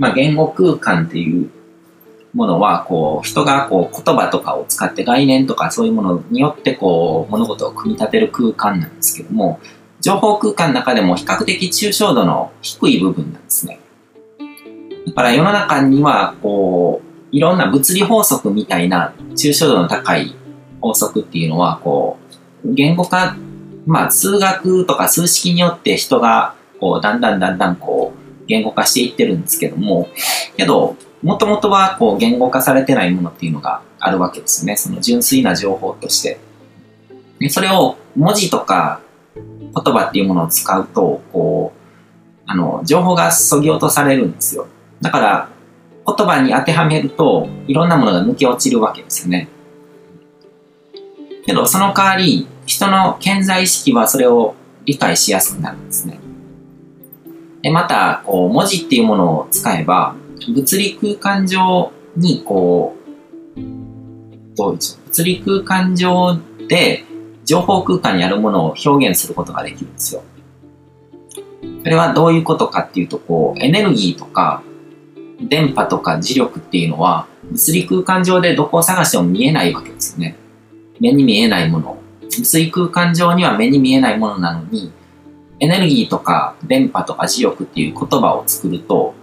まあ、言語空間っていうものは、こう、人がこう言葉とかを使って概念とかそういうものによってこう、物事を組み立てる空間なんですけども、情報空間の中でも比較的抽象度の低い部分なんですね。だから世の中には、こう、いろんな物理法則みたいな抽象度の高い法則っていうのは、こう、言語化、まあ、数学とか数式によって人が、こう、だんだんだんだんこう、言語化していってるんですけども、けど、もともとはこう言語化されてないものっていうのがあるわけですよね。その純粋な情報として。でそれを文字とか言葉っていうものを使うと、こう、あの、情報が削ぎ落とされるんですよ。だから、言葉に当てはめると、いろんなものが抜け落ちるわけですよね。けど、その代わり、人の健在意識はそれを理解しやすくなるんですね。で、また、こう、文字っていうものを使えば、物理空間上に、こう、どうでしょう。物理空間上で、情報空間にあるものを表現することができるんですよ。それはどういうことかっていうと、こう、エネルギーとか、電波とか磁力っていうのは、物理空間上でどこを探しても見えないわけですよね。目に見えないもの。物理空間上には目に見えないものなのに、エネルギーとか電波とか磁力っていう言葉を作ると、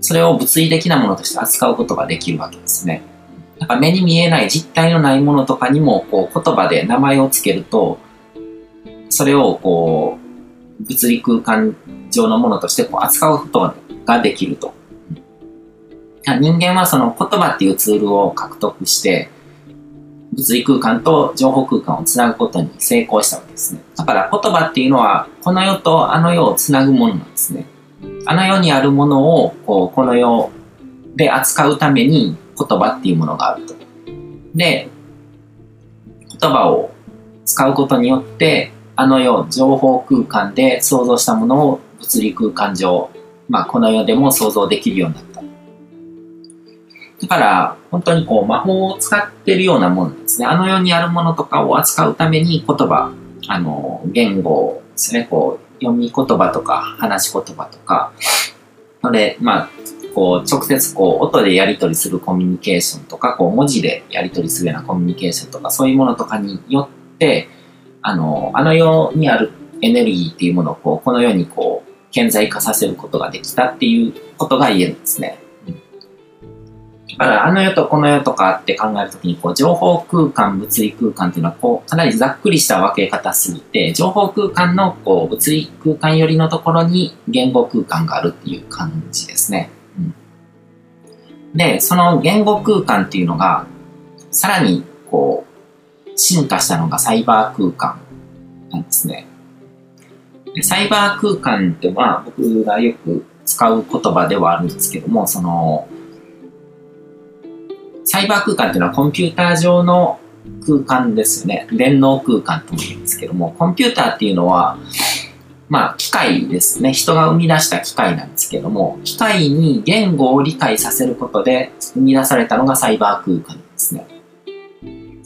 それを物理的なものとして扱うことができるわけですね。だか目に見えない実体のないものとかにもこう言葉で名前をつけると、それをこう物理空間上のものとしてこう扱うことができると。人間はその言葉っていうツールを獲得して、物理空間と情報空間をつなぐことに成功したわけですね。だから言葉っていうのは、この世とあの世をつなぐものなんですね。あの世にあるものを、こう、この世で扱うために言葉っていうものがあると。で、言葉を使うことによって、あの世、情報空間で想像したものを物理空間上、まあ、この世でも想像できるようになった。だから、本当にこう、魔法を使ってるようなものですね。あの世にあるものとかを扱うために言葉、あの、言語ですね、こう、読み言葉とか、話し言葉とか、ので、まあ、こう、直接こう、音でやり取りするコミュニケーションとか、こう、文字でやり取りするようなコミュニケーションとか、そういうものとかによって、あの、あの世にあるエネルギーっていうものをこう、この世にこう、顕在化させることができたっていうことが言えるんですね。だからあの世とこの世とかって考えるときにこう情報空間、物理空間っていうのはこうかなりざっくりした分け方すぎて情報空間のこう物理空間寄りのところに言語空間があるっていう感じですね。うん、で、その言語空間っていうのがさらにこう進化したのがサイバー空間なんですね。でサイバー空間ってまあ僕がよく使う言葉ではあるんですけども、そのサイバー空間っていうのはコンピューター上の空間ですね。電脳空間とも言うんですけども、コンピューターっていうのは、まあ、機械ですね。人が生み出した機械なんですけども、機械に言語を理解させることで生み出されたのがサイバー空間ですね。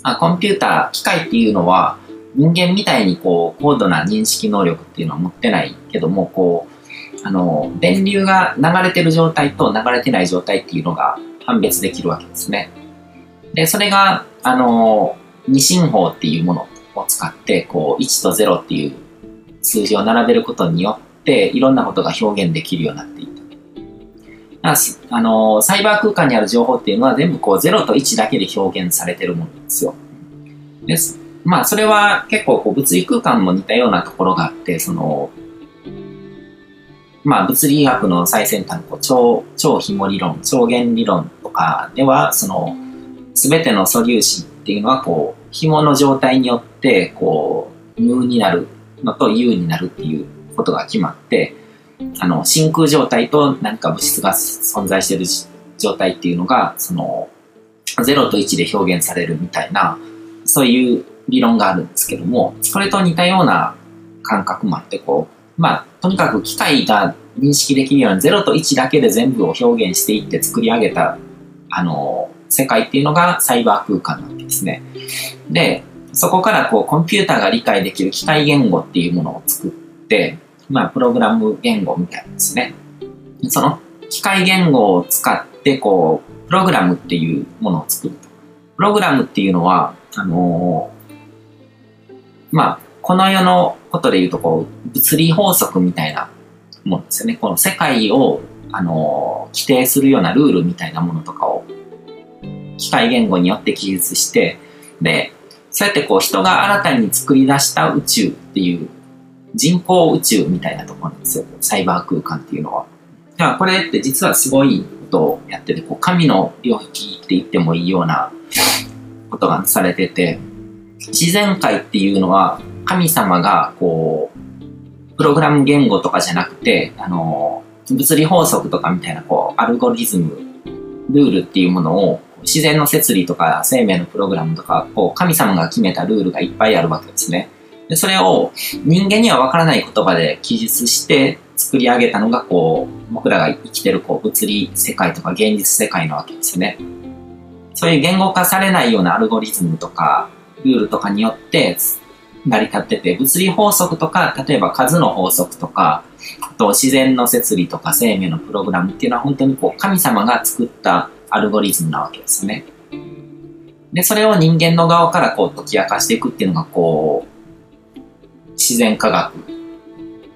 あコンピューター、機械っていうのは、人間みたいにこう、高度な認識能力っていうのは持ってないけども、こう、あの、電流が流れてる状態と流れてない状態っていうのが判別できるわけですね。で、それが、あの、二進法っていうものを使って、こう、1と0っていう数字を並べることによって、いろんなことが表現できるようになっていた。あの、サイバー空間にある情報っていうのは全部こう0と1だけで表現されてるものですよ。です。まあ、それは結構こう物理空間も似たようなところがあって、その、まあ、物理学の最先端の超、超紐理論、超弦理論かでは、その、すべての素粒子っていうのは、こう、紐の状態によって、こう、無になるのと有になるっていうことが決まって、あの、真空状態と何か物質が存在してる状態っていうのが、その、0と1で表現されるみたいな、そういう理論があるんですけども、それと似たような感覚もあって、こう、まあ、とにかく機械が認識できるように0と1だけで全部を表現していって作り上げた、あの、世界っていうのがサイバー空間なわけですね。で、そこからこうコンピューターが理解できる機械言語っていうものを作って、まあ、プログラム言語みたいですね。その機械言語を使ってこうプログラムっていうものを作ると。プログラムっていうのは、あのー、まあ、この世のことで言うとこう物理法則みたいなものですよね。この世界を、あのー、規定するようなルールみたいなものとかを機械言語によって記述して、で、そうやってこう人が新たに作り出した宇宙っていう人工宇宙みたいなところなんですよ。サイバー空間っていうのは。だからこれって実はすごいことをやってて、こう神の領域って言ってもいいようなことがされてて、自然界っていうのは神様がこう、プログラム言語とかじゃなくて、あの、物理法則とかみたいなこう、アルゴリズム、ルールっていうものを自然の摂理とか生命のプログラムとか、こう、神様が決めたルールがいっぱいあるわけですね。で、それを人間にはわからない言葉で記述して作り上げたのが、こう、僕らが生きてるこう物理世界とか現実世界なわけですね。そういう言語化されないようなアルゴリズムとか、ルールとかによって成り立ってて、物理法則とか、例えば数の法則とか、あと自然の摂理とか生命のプログラムっていうのは本当にこう神様が作ったアルゴリズムなわけですよね。で、それを人間の側からこう解き明かしていくっていうのがこう、自然科学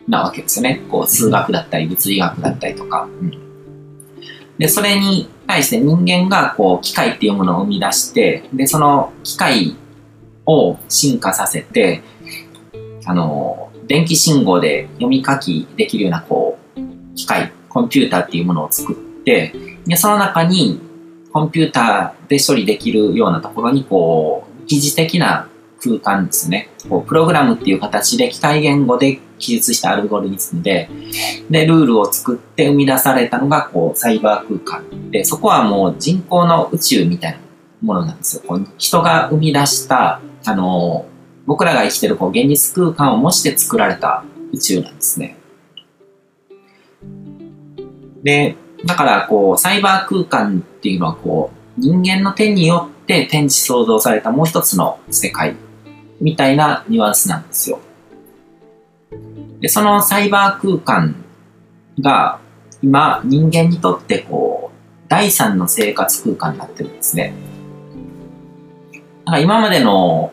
なわけですよね。こう、数学だったり物理学だったりとか。で、それに対して人間がこう、機械っていうものを生み出して、で、その機械を進化させて、あの、電気信号で読み書きできるようなこう、機械、コンピューターっていうものを作って、で、その中にコンピューターで処理できるようなところに、こう、疑似的な空間ですね。こう、プログラムっていう形で機械言語で記述したアルゴリズムで、で、ルールを作って生み出されたのが、こう、サイバー空間で、そこはもう人工の宇宙みたいなものなんですよ。こう人が生み出した、あの、僕らが生きてるこう現実空間を模して作られた宇宙なんですね。で、だからこう、サイバー空間っていうのはこう、人間の手によって展示創造されたもう一つの世界みたいなニュアンスなんですよ。で、そのサイバー空間が今人間にとってこう、第三の生活空間になってるんですね。だから今までの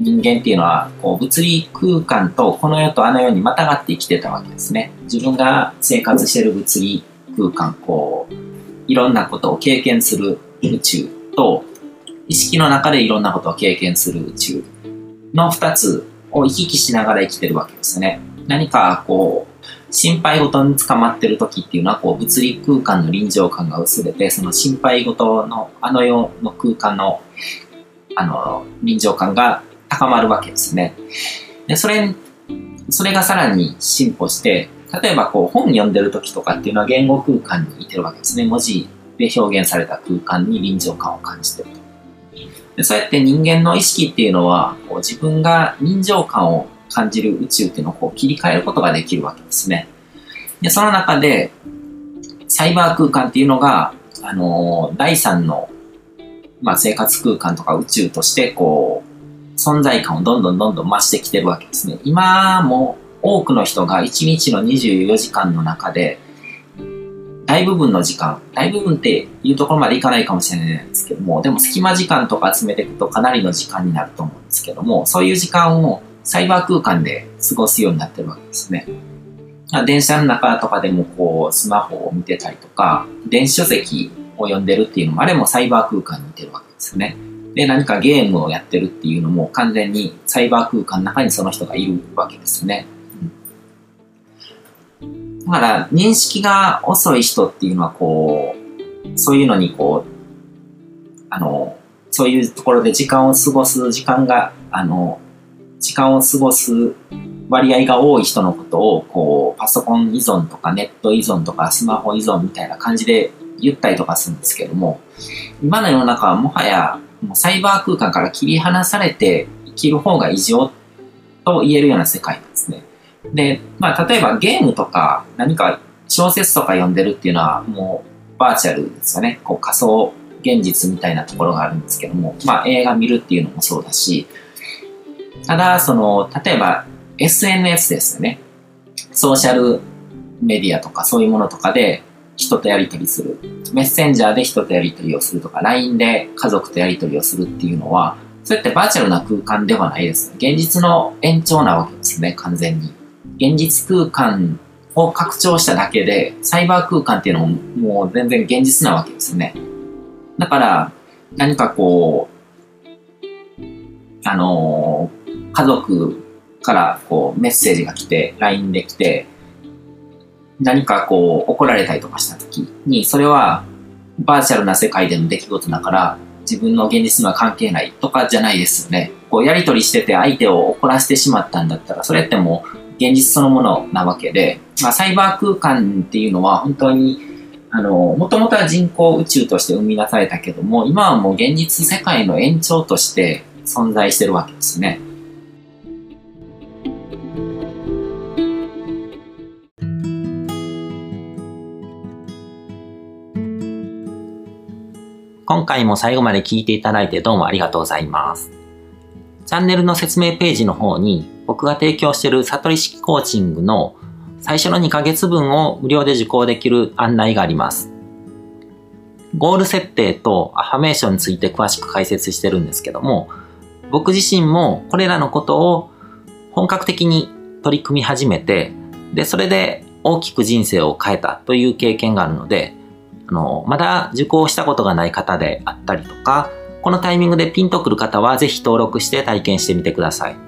人間っていうのは、こう、物理空間とこの世とあの世にまたがって生きてたわけですね。自分が生活してる物理空間、こう、いろんなことを経験する宇宙と、意識の中でいろんなことを経験する宇宙の二つを行き来しながら生きてるわけですね。何かこう、心配事に捕まってる時っていうのは、こう、物理空間の臨場感が薄れて、その心配事の、あの世の空間の、あの、臨場感が高まるわけですね。で、それ、それがさらに進歩して、例えばこう本読んでる時とかっていうのは言語空間にいてるわけですね。文字で表現された空間に臨場感を感じてると。でそうやって人間の意識っていうのは、こう自分が臨場感を感じる宇宙っていうのをこう切り替えることができるわけですね。で、その中で、サイバー空間っていうのが、あのー、第三の、まあ、生活空間とか宇宙として、こう、存在感をどんどんどんどん増してきてるわけですね。今も多くの人が1日の24時間の中で、大部分の時間、大部分っていうところまでいかないかもしれないんですけども、でも隙間時間とか集めていくとかなりの時間になると思うんですけども、そういう時間をサイバー空間で過ごすようになってるわけですね。電車の中とかでもこう、スマホを見てたりとか、電子書籍を読んでるっていうのも、あれもサイバー空間に似てるわけですね。で、何かゲームをやってるっていうのも完全にサイバー空間の中にその人がいるわけですね。だから認識が遅い人っていうのはこう、そういうのにこう、あの、そういうところで時間を過ごす時間が、あの、時間を過ごす割合が多い人のことを、こう、パソコン依存とかネット依存とかスマホ依存みたいな感じで言ったりとかするんですけども、今の世の中はもはや、もうサイバー空間から切り離されて生きる方が異常と言えるような世界なんですね。で、まあ、例えばゲームとか何か小説とか読んでるっていうのはもうバーチャルですよね。こう仮想現実みたいなところがあるんですけども、まあ映画見るっていうのもそうだし、ただ、その、例えば SNS ですよね。ソーシャルメディアとかそういうものとかで、人とやり取りする。メッセンジャーで人とやり取りをするとか、LINE で家族とやり取りをするっていうのは、それってバーチャルな空間ではないです。現実の延長なわけですね、完全に。現実空間を拡張しただけで、サイバー空間っていうのももう全然現実なわけですね。だから、何かこう、あのー、家族からこうメッセージが来て、LINE で来て、何かこう怒られたりとかした時に、それはバーチャルな世界での出来事だから、自分の現実には関係ないとかじゃないですよね。こうやりとりしてて相手を怒らせてしまったんだったら、それってもう現実そのものなわけで、まあ、サイバー空間っていうのは本当に、あの、もともとは人工宇宙として生み出されたけども、今はもう現実世界の延長として存在してるわけですね。今回も最後まで聞いていただいてどうもありがとうございます。チャンネルの説明ページの方に僕が提供している悟り式コーチングの最初の2ヶ月分を無料で受講できる案内があります。ゴール設定とアファメーションについて詳しく解説してるんですけども、僕自身もこれらのことを本格的に取り組み始めて、で、それで大きく人生を変えたという経験があるので、あの、まだ受講したことがない方であったりとか、このタイミングでピンとくる方はぜひ登録して体験してみてください。